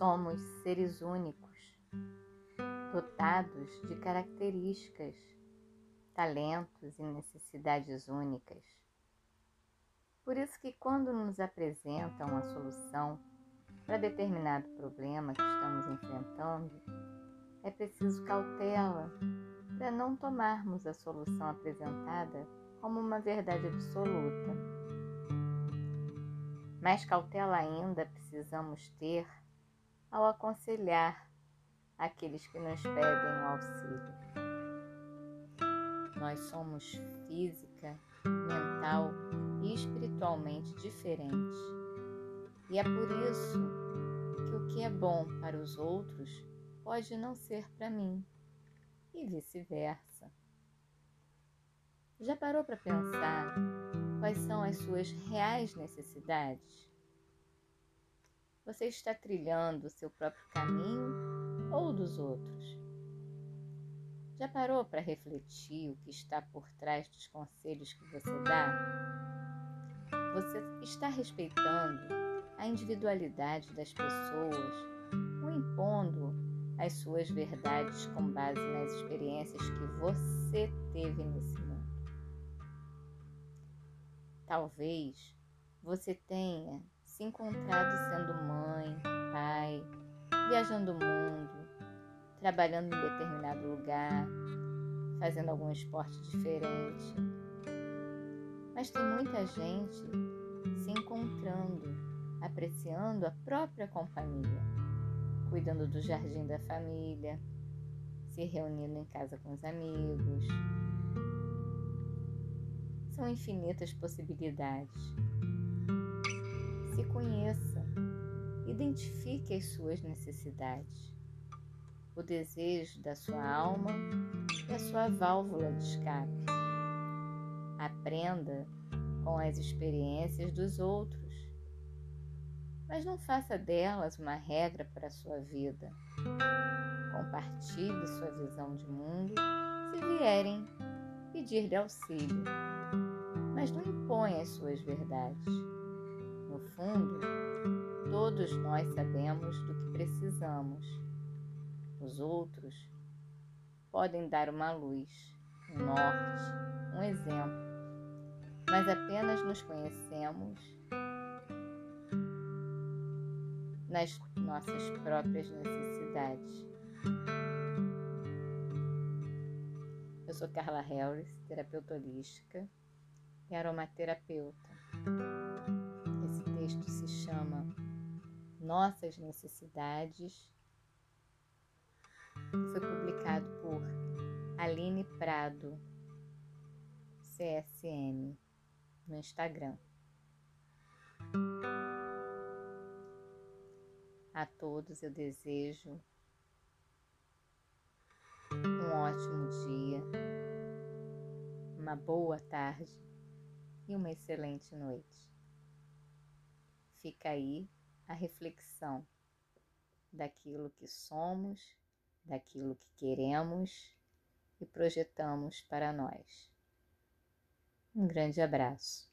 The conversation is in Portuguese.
Somos seres únicos, dotados de características, talentos e necessidades únicas. Por isso que quando nos apresentam uma solução para determinado problema que estamos enfrentando, é preciso cautela para não tomarmos a solução apresentada como uma verdade absoluta. Mais cautela ainda precisamos ter ao aconselhar aqueles que nos pedem o auxílio. Nós somos física, mental e espiritualmente diferentes. E é por isso que o que é bom para os outros pode não ser para mim, e vice-versa. Já parou para pensar quais são as suas reais necessidades? Você está trilhando o seu próprio caminho ou dos outros? Já parou para refletir o que está por trás dos conselhos que você dá? Você está respeitando a individualidade das pessoas ou impondo as suas verdades com base nas experiências que você teve nesse mundo. Talvez você tenha se encontrado sendo mãe, pai, viajando o mundo, trabalhando em determinado lugar, fazendo algum esporte diferente. Mas tem muita gente se encontrando, apreciando a própria companhia cuidando do jardim da família, se reunindo em casa com os amigos. São infinitas possibilidades. Conheça, identifique as suas necessidades, o desejo da sua alma e a sua válvula de escape. Aprenda com as experiências dos outros mas não faça delas uma regra para a sua vida. Compartilhe sua visão de mundo se vierem pedir-lhe auxílio, mas não imponha as suas verdades. Todos nós sabemos do que precisamos. Os outros podem dar uma luz, um norte, um exemplo, mas apenas nos conhecemos nas nossas próprias necessidades. Eu sou Carla Harris, terapeuta holística e aromaterapeuta. Nossas Necessidades foi publicado por Aline Prado, CSM, no Instagram. A todos eu desejo um ótimo dia, uma boa tarde e uma excelente noite. Fica aí a reflexão daquilo que somos, daquilo que queremos e projetamos para nós. Um grande abraço.